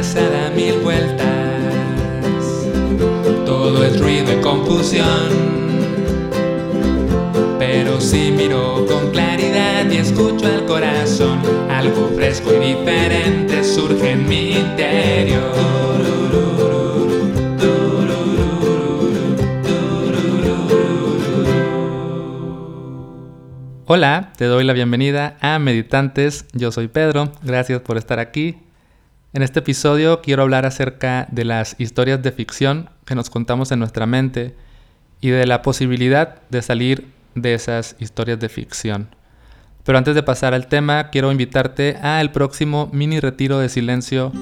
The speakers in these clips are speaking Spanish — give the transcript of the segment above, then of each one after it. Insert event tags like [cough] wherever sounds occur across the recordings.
cabeza da mil vueltas. Todo es ruido y confusión. Pero si miro con claridad y escucho al corazón, algo fresco y diferente surge en mi interior. Hola, te doy la bienvenida a Meditantes. Yo soy Pedro, gracias por estar aquí. En este episodio quiero hablar acerca de las historias de ficción que nos contamos en nuestra mente y de la posibilidad de salir de esas historias de ficción. Pero antes de pasar al tema, quiero invitarte al próximo mini retiro de silencio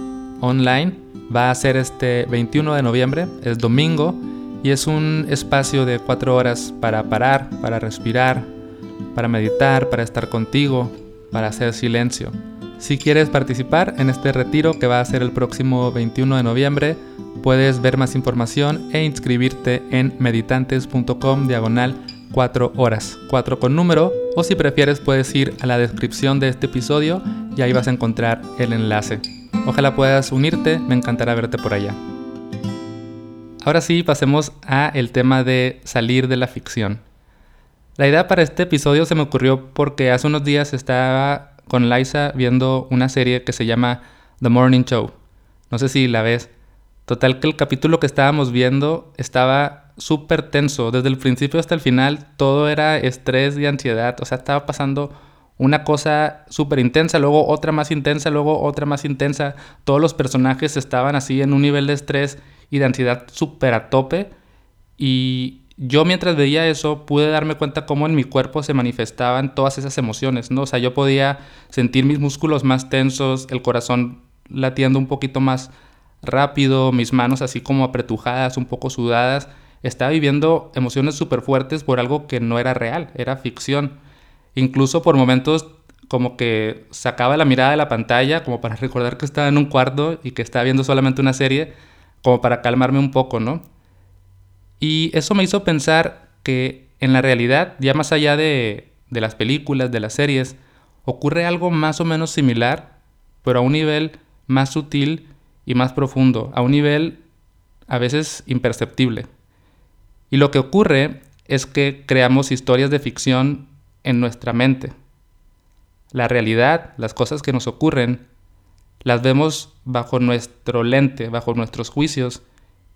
online. Va a ser este 21 de noviembre, es domingo, y es un espacio de cuatro horas para parar, para respirar, para meditar, para estar contigo, para hacer silencio. Si quieres participar en este retiro que va a ser el próximo 21 de noviembre, puedes ver más información e inscribirte en meditantes.com diagonal 4 horas, 4 con número, o si prefieres puedes ir a la descripción de este episodio y ahí vas a encontrar el enlace. Ojalá puedas unirte, me encantará verte por allá. Ahora sí, pasemos a el tema de salir de la ficción. La idea para este episodio se me ocurrió porque hace unos días estaba con Liza viendo una serie que se llama The Morning Show. No sé si la ves. Total que el capítulo que estábamos viendo estaba súper tenso. Desde el principio hasta el final todo era estrés y ansiedad. O sea, estaba pasando una cosa súper intensa, luego otra más intensa, luego otra más intensa. Todos los personajes estaban así en un nivel de estrés y de ansiedad súper a tope. Y yo mientras veía eso pude darme cuenta cómo en mi cuerpo se manifestaban todas esas emociones, ¿no? O sea, yo podía sentir mis músculos más tensos, el corazón latiendo un poquito más rápido, mis manos así como apretujadas, un poco sudadas. Estaba viviendo emociones súper fuertes por algo que no era real, era ficción. Incluso por momentos como que sacaba la mirada de la pantalla como para [laughs] recordar que estaba en un cuarto y que estaba viendo solamente una serie, como para calmarme un poco, ¿no? Y eso me hizo pensar que en la realidad, ya más allá de, las películas, de las series, ocurre algo más o menos similar, pero a un nivel más sutil y más profundo, a un nivel a veces imperceptible. Y lo que ocurre es que creamos historias de ficción en nuestra mente. La realidad, las cosas que nos ocurren, las vemos bajo nuestro lente, bajo nuestros juicios,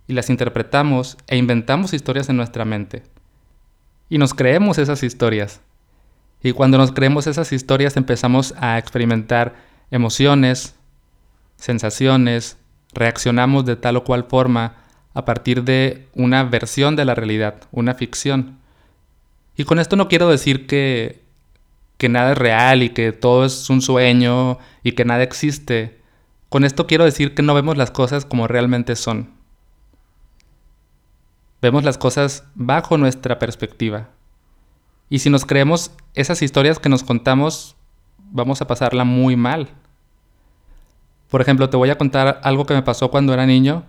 y las interpretamos e inventamos historias en nuestra mente. Y nos creemos esas historias. Y cuando nos creemos esas historias empezamos a experimentar emociones, sensaciones, reaccionamos de tal o cual forma a partir de una versión de la realidad, una ficción. Y con esto no quiero decir que, que nada es real y que todo es un sueño y que nada existe. Con esto quiero decir que no vemos las cosas como realmente son. Vemos las cosas bajo nuestra perspectiva. Y si nos creemos esas historias que nos contamos, vamos a pasarla muy mal. Por ejemplo, te voy a contar algo que me pasó cuando era niño.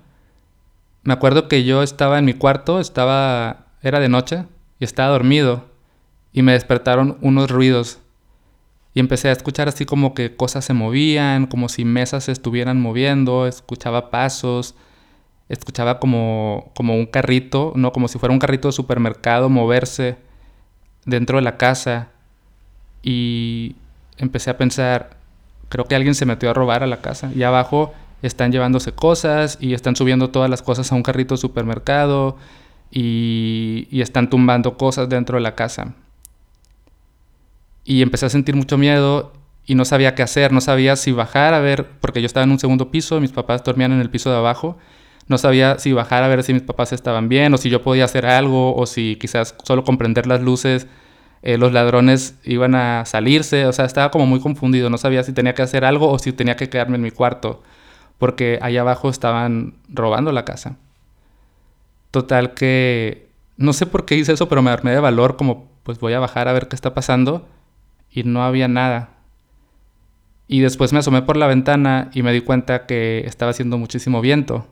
Me acuerdo que yo estaba en mi cuarto, estaba era de noche y estaba dormido y me despertaron unos ruidos y empecé a escuchar así como que cosas se movían, como si mesas se estuvieran moviendo, escuchaba pasos, escuchaba como, como un carrito, ¿no? Como si fuera un carrito de supermercado moverse dentro de la casa. Y empecé a pensar, creo que alguien se metió a robar a la casa. Y abajo están llevándose cosas y están subiendo todas las cosas a un carrito de supermercado y, están tumbando cosas dentro de la casa. Y empecé a sentir mucho miedo y no sabía qué hacer, no sabía si bajar a ver, porque yo estaba en un segundo piso, mis papás dormían en el piso de abajo no sabía si bajar a ver si mis papás estaban bien o si yo podía hacer algo o si quizás solo comprender las luces eh, los ladrones iban a salirse. O sea, estaba como muy confundido. No sabía si tenía que hacer algo o si tenía que quedarme en mi cuarto porque allá abajo estaban robando la casa. Total que no sé por qué hice eso, pero me armé de valor como pues voy a bajar a ver qué está pasando y no había nada. Y después me asomé por la ventana y me di cuenta que estaba haciendo muchísimo viento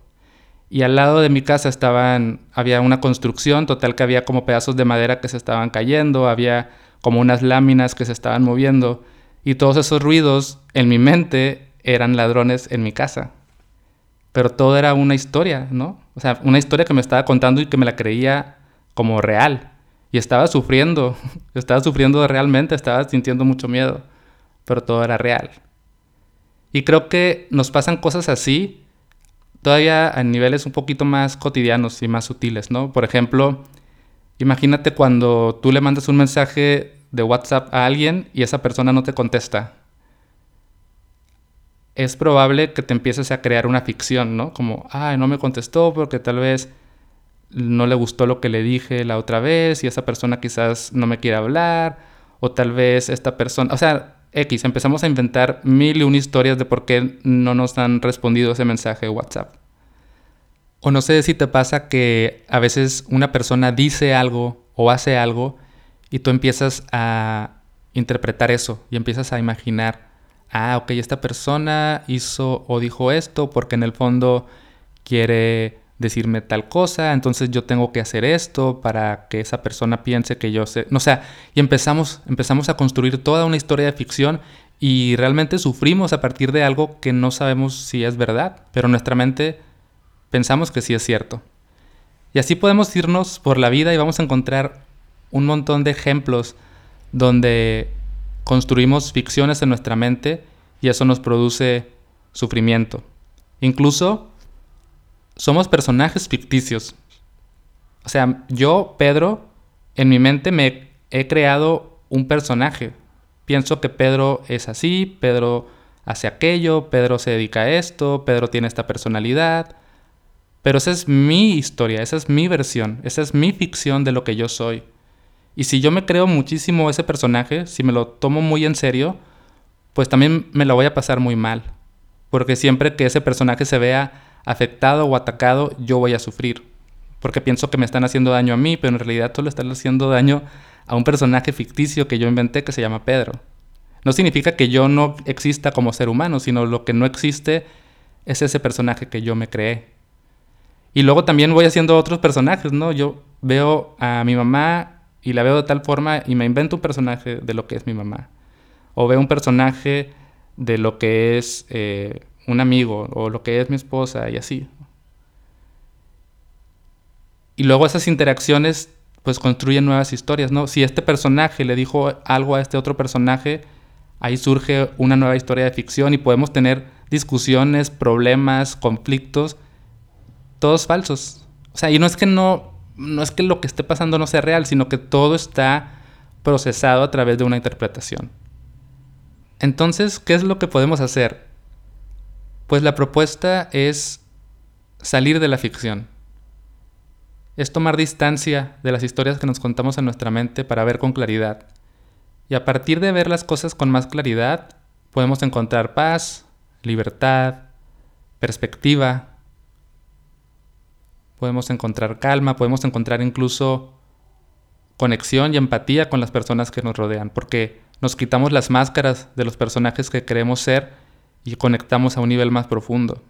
y al lado de mi casa estaban, había una construcción, total que había como pedazos de madera que se estaban cayendo, había como unas láminas que se estaban moviendo y todos esos ruidos en mi mente eran ladrones en mi casa. pero todo era una historia, ¿no? O sea, una historia que me estaba contando y que me la creía como real. Y estaba sufriendo, [laughs] estaba sufriendo realmente, estaba sintiendo mucho miedo, pero todo era real. Y creo que nos pasan cosas así, todavía a niveles un poquito más cotidianos y más sutiles, ¿no? Por ejemplo, imagínate cuando tú le mandas un mensaje de WhatsApp a alguien y esa persona no te contesta es probable que te empieces a crear una ficción, ¿no? Como, ay, no me contestó porque tal vez no le gustó lo que le dije la otra vez y esa persona quizás no me quiere hablar o tal vez esta persona, o sea, X, empezamos a inventar mil y una historias de por qué no nos han respondido ese mensaje de WhatsApp. O no sé si te pasa que a veces una persona dice algo o hace algo y tú empiezas a interpretar eso y empiezas a imaginar ah, ok, esta persona hizo o dijo esto porque en el fondo quiere decirme tal cosa, entonces yo tengo que hacer esto para que esa persona piense que yo sé, no, sea, y empezamos, empezamos a construir toda una historia de ficción y realmente sufrimos a partir de algo que no sabemos si es verdad, pero nuestra mente pensamos que sí es cierto. Y así podemos irnos por la vida y vamos a encontrar un montón de ejemplos donde construimos ficciones en nuestra mente y eso nos produce sufrimiento. Incluso somos personajes ficticios. O sea, yo, Pedro, en mi mente me he creado un personaje. Pienso que Pedro es así, Pedro hace aquello, Pedro se dedica a esto, Pedro tiene esta personalidad. Pero esa es mi historia, esa es mi versión, esa es mi ficción de lo que yo soy. Y si yo me creo muchísimo ese personaje, si me lo tomo muy en serio, pues también me lo voy a pasar muy mal. Porque siempre que ese personaje se vea afectado o atacado, yo voy a sufrir. Porque pienso que me están haciendo daño a mí, pero en realidad solo están haciendo daño a un personaje ficticio que yo inventé que se llama Pedro. No significa que yo no exista como ser humano, sino lo que no existe es ese personaje que yo me creé. Y luego también voy haciendo otros personajes, ¿no? Yo veo a mi mamá y la veo de tal forma y me invento un personaje de lo que es mi mamá. O veo un personaje de lo que es eh, un amigo o lo que es mi esposa y así. Y luego esas interacciones pues construyen nuevas historias, ¿no? Si este personaje le dijo algo a este otro personaje, ahí surge una nueva historia de ficción y podemos tener discusiones, problemas, conflictos, todos falsos. O sea, y no es que no no es que lo que esté pasando no sea real, sino que todo está procesado a través de una interpretación. Entonces, ¿qué es lo que podemos hacer? Pues la propuesta es salir de la ficción. Es tomar distancia de las historias que nos contamos en nuestra mente para ver con claridad. Y a partir de ver las cosas con más claridad, podemos encontrar paz, libertad, perspectiva, podemos encontrar calma, podemos encontrar incluso conexión y empatía con las personas que nos rodean, porque nos quitamos las máscaras de los personajes que queremos ser y conectamos a un nivel más profundo.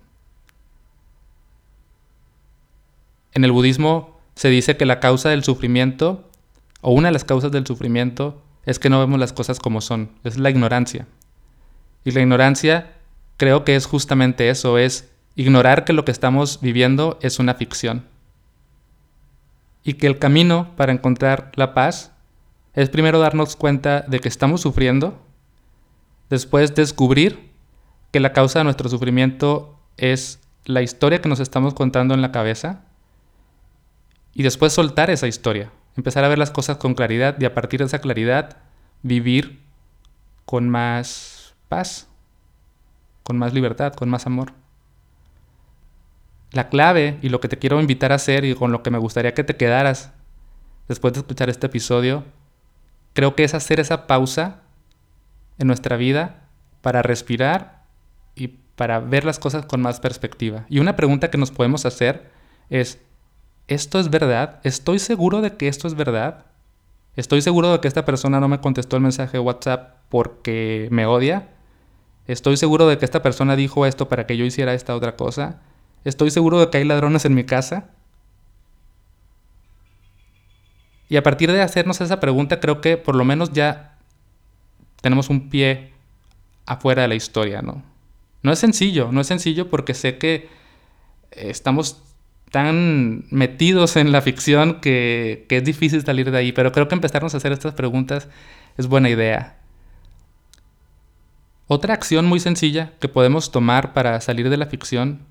En el budismo se dice que la causa del sufrimiento, o una de las causas del sufrimiento, es que no vemos las cosas como son, es la ignorancia. Y la ignorancia creo que es justamente eso, es ignorar que lo que estamos viviendo es una ficción. Y que el camino para encontrar la paz es primero darnos cuenta de que estamos sufriendo, después descubrir que la causa de nuestro sufrimiento es la historia que nos estamos contando en la cabeza y después soltar esa historia, empezar a ver las cosas con claridad y a partir de esa claridad vivir con más paz, con más libertad, con más amor. La clave y lo que te quiero invitar a hacer y con lo que me gustaría que te quedaras después de escuchar este episodio, creo que es hacer esa pausa en nuestra vida para respirar y para ver las cosas con más perspectiva. Y una pregunta que nos podemos hacer es, ¿esto es verdad? ¿Estoy seguro de que esto es verdad? ¿Estoy seguro de que esta persona no me contestó el mensaje de WhatsApp porque me odia? ¿Estoy seguro de que esta persona dijo esto para que yo hiciera esta otra cosa? ¿Estoy seguro de que hay ladrones en mi casa? Y a partir de hacernos esa pregunta, creo que por lo menos ya tenemos un pie afuera de la historia, ¿no? No es sencillo, no es sencillo porque sé que estamos tan metidos en la ficción que, que, es difícil salir de ahí, pero creo que empezarnos a hacer estas preguntas es buena idea. Otra acción muy sencilla que podemos tomar para salir de la ficción,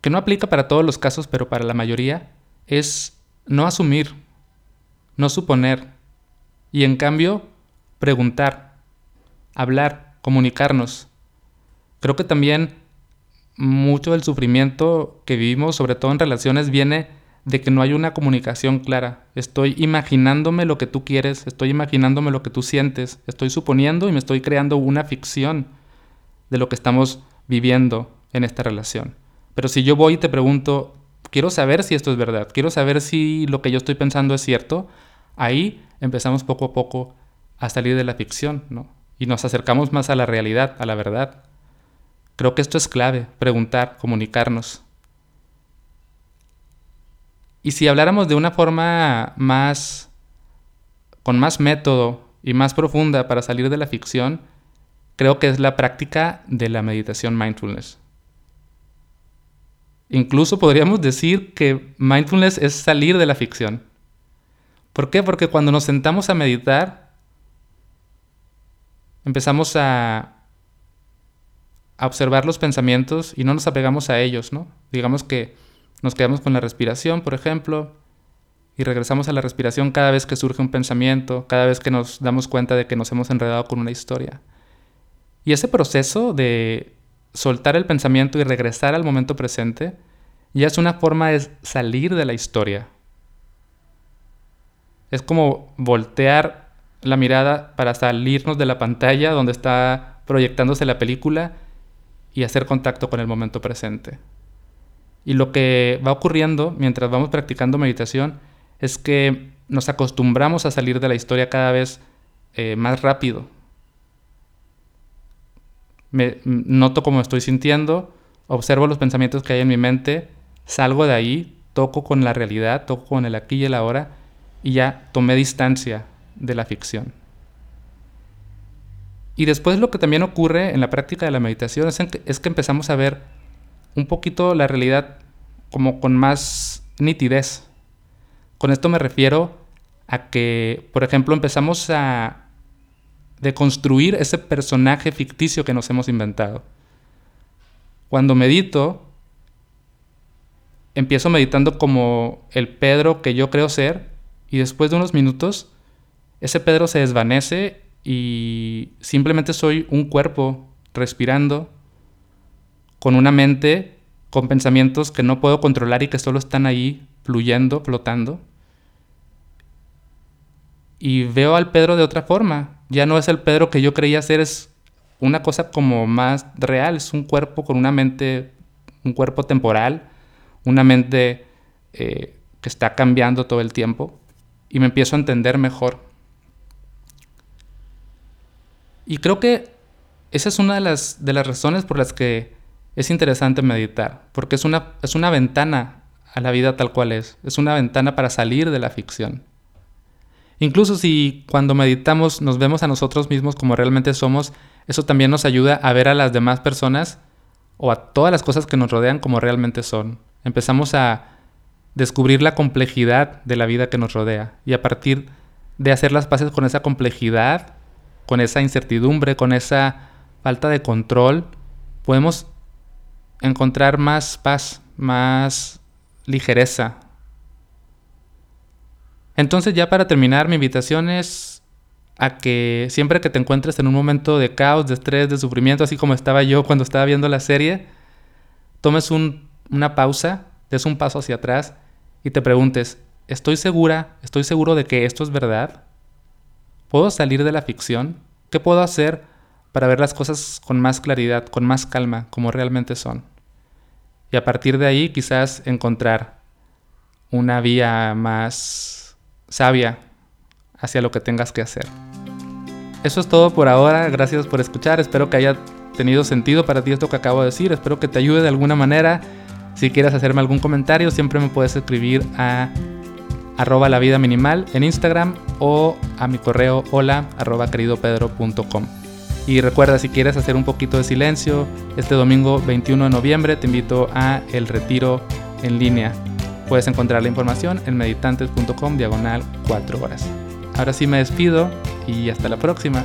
que no aplica para todos los casos, pero para la mayoría, es no asumir, no suponer, y en cambio preguntar, hablar, comunicarnos. Creo que también mucho del sufrimiento que vivimos, sobre todo en relaciones, viene de que no hay una comunicación clara. Estoy imaginándome lo que tú quieres, estoy imaginándome lo que tú sientes, estoy suponiendo y me estoy creando una ficción de lo que estamos viviendo en esta relación. Pero si yo voy y te pregunto, quiero saber si esto es verdad, quiero saber si lo que yo estoy pensando es cierto, ahí empezamos poco a poco a salir de la ficción, ¿no? Y nos acercamos más a la realidad, a la verdad. Creo que esto es clave, preguntar, comunicarnos. Y si habláramos de una forma más, con más método y más profunda para salir de la ficción, creo que es la práctica de la meditación mindfulness. Incluso podríamos decir que mindfulness es salir de la ficción. ¿Por qué? Porque cuando nos sentamos a meditar, empezamos a a observar los pensamientos y no nos apegamos a ellos, ¿no? Digamos que nos quedamos con la respiración, por ejemplo, y regresamos a la respiración cada vez que surge un pensamiento, cada vez que nos damos cuenta de que nos hemos enredado con una historia. Y ese proceso de soltar el pensamiento y regresar al momento presente ya es una forma de salir de la historia. Es como voltear la mirada para salirnos de la pantalla donde está proyectándose la película y hacer contacto con el momento presente. Y lo que va ocurriendo mientras vamos practicando meditación es que nos acostumbramos a salir de la historia cada vez eh, más rápido. Me, noto cómo estoy sintiendo, observo los pensamientos que hay en mi mente, salgo de ahí, toco con la realidad, toco con el aquí y el ahora y ya tomé distancia de la ficción. Y después lo que también ocurre en la práctica de la meditación es, que empezamos a ver un poquito la realidad como con más nitidez. Con esto me refiero a que, por ejemplo, empezamos a deconstruir ese personaje ficticio que nos hemos inventado. Cuando medito, empiezo meditando como el Pedro que yo creo ser y después de unos minutos, ese Pedro se desvanece y simplemente soy un cuerpo respirando con una mente con pensamientos que no puedo controlar y que solo están ahí fluyendo, flotando. Y veo al Pedro de otra forma. Ya no es el Pedro que yo creía ser, es una cosa como más real, es un cuerpo con una mente, un cuerpo temporal, una mente eh, que está cambiando todo el tiempo. Y me empiezo a entender mejor. Y creo que esa es una de las, de las razones por las que es interesante meditar, porque es una, es una ventana a la vida tal cual es, es una ventana para salir de la ficción. Incluso si cuando meditamos nos vemos a nosotros mismos como realmente somos, eso también nos ayuda a ver a las demás personas o a todas las cosas que nos rodean como realmente son. Empezamos a descubrir la complejidad de la vida que nos rodea y a partir de hacer las paces con esa complejidad, con esa incertidumbre, con esa falta de control, podemos encontrar más paz, más ligereza. Entonces ya para terminar, mi invitación es a que siempre que te encuentres en un momento de caos, de estrés, de sufrimiento, así como estaba yo cuando estaba viendo la serie, tomes una pausa, des un paso hacia atrás y te preguntes, ¿estoy segura, estoy seguro de que esto es verdad? ¿Puedo salir de la ficción? ¿Qué puedo hacer para ver las cosas con más claridad, con más calma, como realmente son? Y a partir de ahí quizás encontrar una vía más sabia hacia lo que tengas que hacer. Eso es todo por ahora, gracias por escuchar, espero que haya tenido sentido para ti esto que acabo de decir, espero que te ayude de alguna manera. Si quieres hacerme algún comentario, siempre me puedes escribir a arroba la vida minimal en Instagram o a mi correo hola arroba queridopedro.com. Y recuerda, si quieres hacer un poquito de silencio, este domingo 21 de noviembre te invito a el retiro en línea. Puedes encontrar la información en meditantes.com diagonal 4 horas. Ahora sí me despido y hasta la próxima.